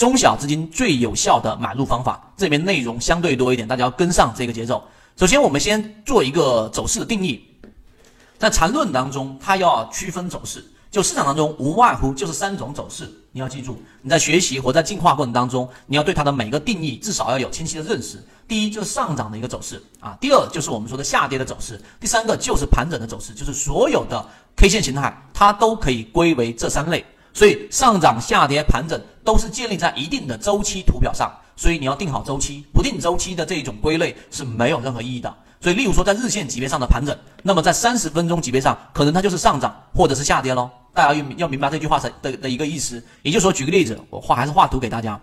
中小资金最有效的买入方法。这里面内容相对多一点，大家要跟上这个节奏。首先，我们先做一个走势的定义，在缠论当中，它要区分走势。就市场当中无外乎就是三种走势，你要记住，你在学习或在进化过程当中，你要对它的每个定义至少要有清晰的认识。第一就是上涨的一个走势啊，第二就是我们说的下跌的走势，第三个就是盘整的走势，就是所有的 K 线形态它都可以归为这三类。所以上涨、下跌、盘整都是建立在一定的周期图表上，所以你要定好周期，不定周期的这种归类是没有任何意义的。所以，例如说在日线级别上的盘整，那么在三十分钟级别上，可能它就是上涨或者是下跌喽。大家要要明白这句话的的一个意思，也就是说，举个例子，我画还是画图给大家。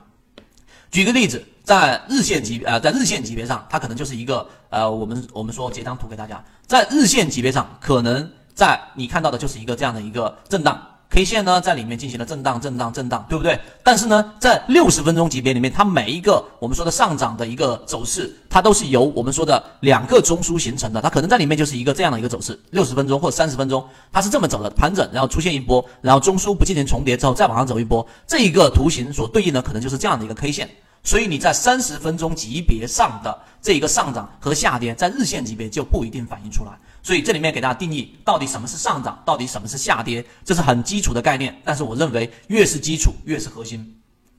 举个例子，在日线级呃，在日线级别上，它可能就是一个呃，我们我们说截张图给大家，在日线级别上，可能在你看到的就是一个这样的一个震荡。K 线呢，在里面进行了震荡、震荡、震荡，对不对？但是呢，在六十分钟级别里面，它每一个我们说的上涨的一个走势，它都是由我们说的两个中枢形成的。它可能在里面就是一个这样的一个走势，六十分钟或三十分钟，它是这么走的：盘整，然后出现一波，然后中枢不进行重叠之后，再往上走一波。这一个图形所对应的可能就是这样的一个 K 线。所以你在三十分钟级别上的这一个上涨和下跌，在日线级别就不一定反映出来。所以这里面给大家定义，到底什么是上涨，到底什么是下跌，这是很基础的概念。但是我认为越是基础越是核心。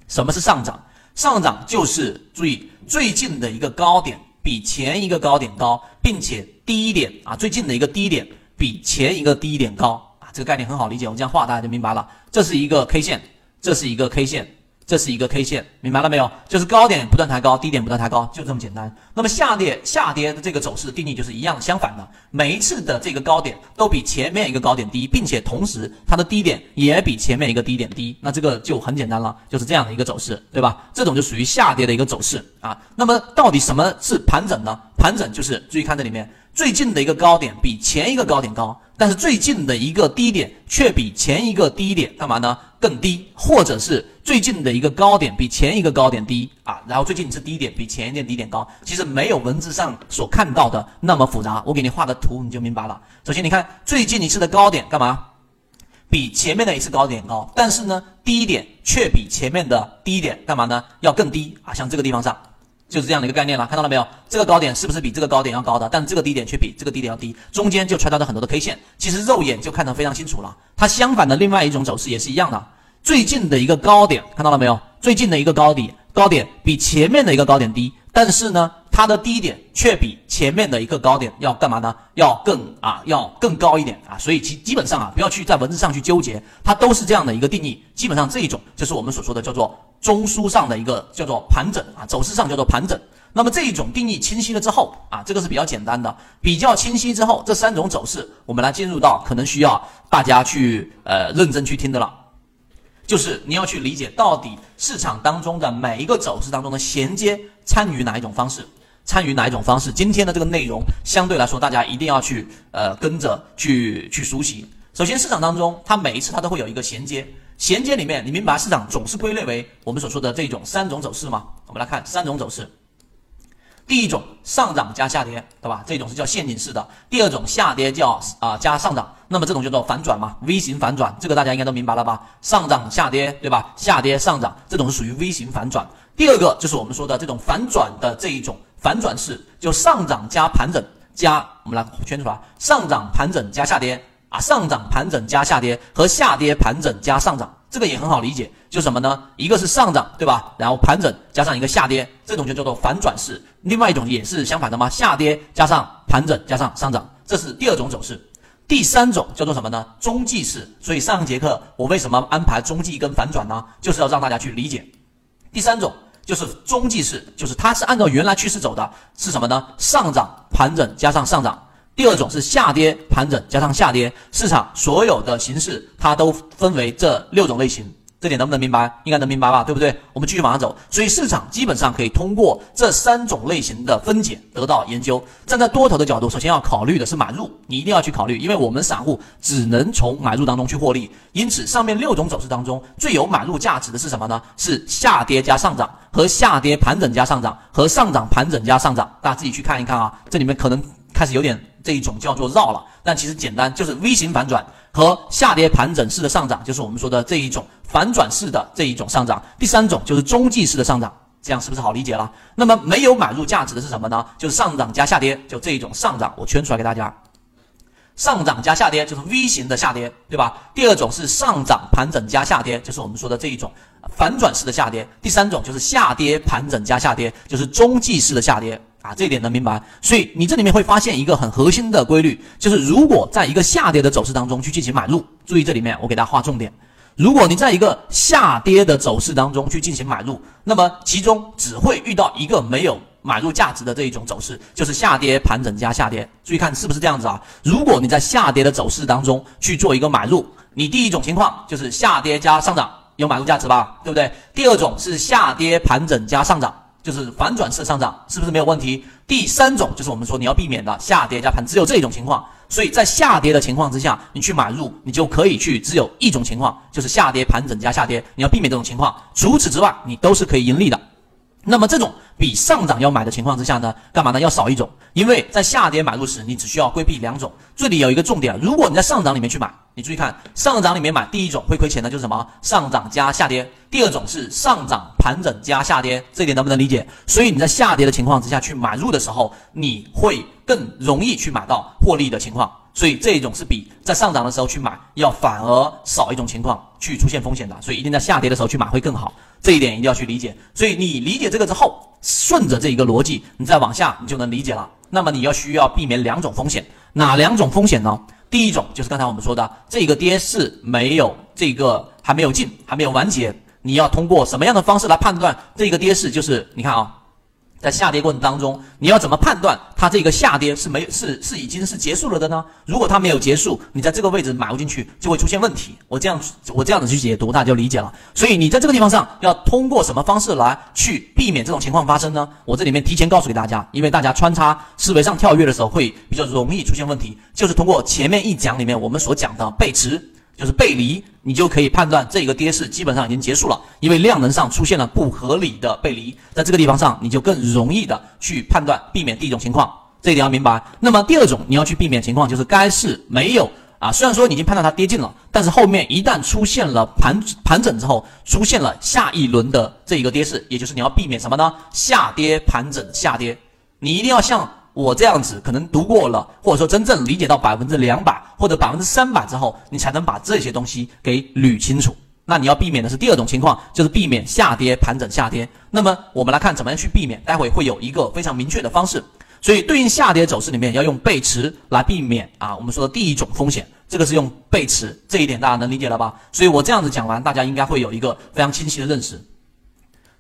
什么是上涨？上涨就是注意最近的一个高点比前一个高点高，并且低点啊最近的一个低点比前一个低点高啊，这个概念很好理解，我这样画大家就明白了。这是一个 K 线，这是一个 K 线。这是一个 K 线，明白了没有？就是高点不断抬高，低点不断抬高，就这么简单。那么下跌下跌的这个走势定义就是一样相反的，每一次的这个高点都比前面一个高点低，并且同时它的低点也比前面一个低点低，那这个就很简单了，就是这样的一个走势，对吧？这种就属于下跌的一个走势啊。那么到底什么是盘整呢？盘整就是注意看这里面。最近的一个高点比前一个高点高，但是最近的一个低点却比前一个低点干嘛呢？更低，或者是最近的一个高点比前一个高点低啊，然后最近是低点比前一点低点高，其实没有文字上所看到的那么复杂。我给你画个图你就明白了。首先你看最近一次的高点干嘛？比前面的一次高点高，但是呢低点却比前面的低点干嘛呢？要更低啊，像这个地方上。就是这样的一个概念了，看到了没有？这个高点是不是比这个高点要高的？但这个低点却比这个低点要低，中间就穿插着很多的 K 线，其实肉眼就看得非常清楚了。它相反的另外一种走势也是一样的，最近的一个高点看到了没有？最近的一个高点，高点比前面的一个高点低，但是呢？它的低点却比前面的一个高点要干嘛呢？要更啊，要更高一点啊，所以其基本上啊，不要去在文字上去纠结，它都是这样的一个定义。基本上这一种就是我们所说的叫做中枢上的一个叫做盘整啊，走势上叫做盘整。那么这一种定义清晰了之后啊，这个是比较简单的，比较清晰之后，这三种走势我们来进入到可能需要大家去呃认真去听的了，就是你要去理解到底市场当中的每一个走势当中的衔接参与哪一种方式。参与哪一种方式？今天的这个内容相对来说，大家一定要去呃跟着去去熟悉。首先，市场当中它每一次它都会有一个衔接，衔接里面你明白市场总是归类为我们所说的这种三种走势吗？我们来看三种走势。第一种上涨加下跌，对吧？这种是叫陷阱式的。第二种下跌叫啊加上涨，那么这种叫做反转嘛，V 型反转，这个大家应该都明白了吧？上涨下跌，对吧？下跌上涨，这种是属于 V 型反转。第二个就是我们说的这种反转的这一种。反转式就上涨加盘整加，我们来圈出来，上涨盘整加下跌啊，上涨盘整加下跌和下跌盘整加上涨，这个也很好理解，就是什么呢？一个是上涨，对吧？然后盘整加上一个下跌，这种就叫做反转式。另外一种也是相反的吗？下跌加上盘整加上上涨，这是第二种走势。第三种叫做什么呢？中继式。所以上节课我为什么安排中继跟反转呢？就是要让大家去理解。第三种。就是中继式，就是它是按照原来趋势走的，是什么呢？上涨盘整加上上涨。第二种是下跌盘整加上下跌。市场所有的形式，它都分为这六种类型。这点能不能明白？应该能明白吧，对不对？我们继续往上走。所以市场基本上可以通过这三种类型的分解得到研究。站在多头的角度，首先要考虑的是买入，你一定要去考虑，因为我们散户只能从买入当中去获利。因此，上面六种走势当中最有买入价值的是什么呢？是下跌加上涨和下跌盘整加上涨和上涨盘整加上涨。大家自己去看一看啊，这里面可能。开始有点这一种叫做绕了，但其实简单就是 V 型反转和下跌盘整式的上涨，就是我们说的这一种反转式的这一种上涨。第三种就是中继式的上涨，这样是不是好理解了？那么没有买入价值的是什么呢？就是上涨加下跌，就这一种上涨，我圈出来给大家。上涨加下跌就是 V 型的下跌，对吧？第二种是上涨盘整加下跌，就是我们说的这一种反转式的下跌。第三种就是下跌盘整加下跌，就是中继式的下跌啊，这一点能明白？所以你这里面会发现一个很核心的规律，就是如果在一个下跌的走势当中去进行买入，注意这里面我给大家划重点。如果你在一个下跌的走势当中去进行买入，那么其中只会遇到一个没有。买入价值的这一种走势，就是下跌盘整加下跌。注意看是不是这样子啊？如果你在下跌的走势当中去做一个买入，你第一种情况就是下跌加上涨，有买入价值吧？对不对？第二种是下跌盘整加上涨，就是反转式上涨，是不是没有问题？第三种就是我们说你要避免的下跌加盘，只有这种情况。所以在下跌的情况之下，你去买入，你就可以去只有一种情况，就是下跌盘整加下跌，你要避免这种情况。除此之外，你都是可以盈利的。那么这种比上涨要买的情况之下呢，干嘛呢？要少一种，因为在下跌买入时，你只需要规避两种。这里有一个重点，如果你在上涨里面去买，你注意看，上涨里面买，第一种会亏钱的，就是什么？上涨加下跌。第二种是上涨盘整加下跌，这一点能不能理解？所以你在下跌的情况之下去买入的时候，你会更容易去买到获利的情况。所以这一种是比在上涨的时候去买要反而少一种情况去出现风险的，所以一定在下跌的时候去买会更好，这一点一定要去理解。所以你理解这个之后，顺着这一个逻辑，你再往下你就能理解了。那么你要需要避免两种风险，哪两种风险呢？第一种就是刚才我们说的这个跌势没有这个还没有进，还没有完结，你要通过什么样的方式来判断这个跌势？就是你看啊。在下跌过程当中，你要怎么判断它这个下跌是没是是已经是结束了的呢？如果它没有结束，你在这个位置买入进去就会出现问题。我这样我这样子去解读，大家就理解了。所以你在这个地方上要通过什么方式来去避免这种情况发生呢？我这里面提前告诉给大家，因为大家穿插思维上跳跃的时候会比较容易出现问题，就是通过前面一讲里面我们所讲的背驰。就是背离，你就可以判断这个跌势基本上已经结束了，因为量能上出现了不合理的背离，在这个地方上你就更容易的去判断避免第一种情况，这一点要明白。那么第二种你要去避免情况就是该市没有啊，虽然说你已经判断它跌进了，但是后面一旦出现了盘盘整之后，出现了下一轮的这一个跌势，也就是你要避免什么呢？下跌盘整下跌，你一定要像。我这样子可能读过了，或者说真正理解到百分之两百或者百分之三百之后，你才能把这些东西给捋清楚。那你要避免的是第二种情况，就是避免下跌盘整下跌。那么我们来看怎么样去避免，待会会有一个非常明确的方式。所以对应下跌走势里面要用背驰来避免啊，我们说的第一种风险，这个是用背驰，这一点大家能理解了吧？所以我这样子讲完，大家应该会有一个非常清晰的认识。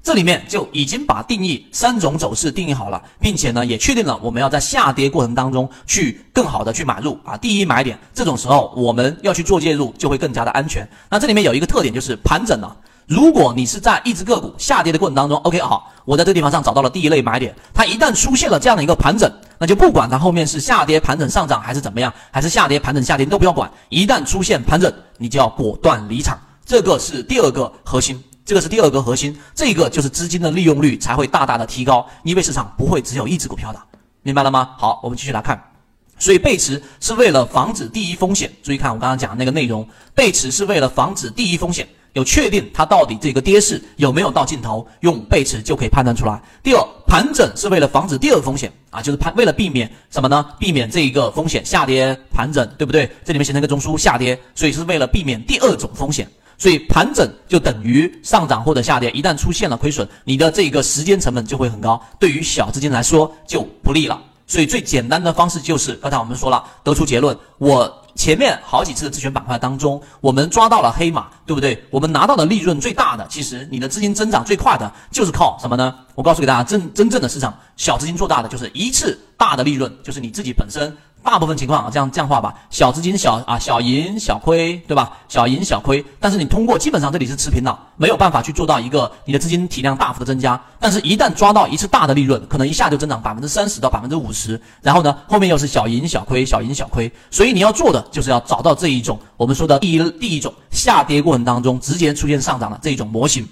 这里面就已经把定义三种走势定义好了，并且呢也确定了我们要在下跌过程当中去更好的去买入啊，第一买点，这种时候我们要去做介入就会更加的安全。那这里面有一个特点就是盘整了，如果你是在一只个股下跌的过程当中，OK 好，我在这个地方上找到了第一类买点，它一旦出现了这样的一个盘整，那就不管它后面是下跌盘整上涨还是怎么样，还是下跌盘整下跌都不要管，一旦出现盘整，你就要果断离场，这个是第二个核心。这个是第二个核心，这个就是资金的利用率才会大大的提高，因为市场不会只有一只股票的，明白了吗？好，我们继续来看，所以背驰是为了防止第一风险。注意看我刚刚讲的那个内容，背驰是为了防止第一风险，有确定它到底这个跌势有没有到尽头，用背驰就可以判断出来。第二，盘整是为了防止第二风险啊，就是盘为了避免什么呢？避免这一个风险下跌盘整，对不对？这里面形成一个中枢下跌，所以是为了避免第二种风险。所以盘整就等于上涨或者下跌，一旦出现了亏损，你的这个时间成本就会很高，对于小资金来说就不利了。所以最简单的方式就是刚才我们说了，得出结论。我前面好几次的自选板块当中，我们抓到了黑马，对不对？我们拿到的利润最大的，其实你的资金增长最快的，就是靠什么呢？我告诉给大家，真真正的市场小资金做大的，就是一次大的利润，就是你自己本身。大部分情况啊，这样这样画吧，小资金小啊，小盈小亏，对吧？小盈小亏，但是你通过基本上这里是持平的，没有办法去做到一个你的资金体量大幅的增加。但是，一旦抓到一次大的利润，可能一下就增长百分之三十到百分之五十，然后呢，后面又是小盈小亏，小盈小亏。所以你要做的就是要找到这一种我们说的第一第一种下跌过程当中直接出现上涨的这一种模型。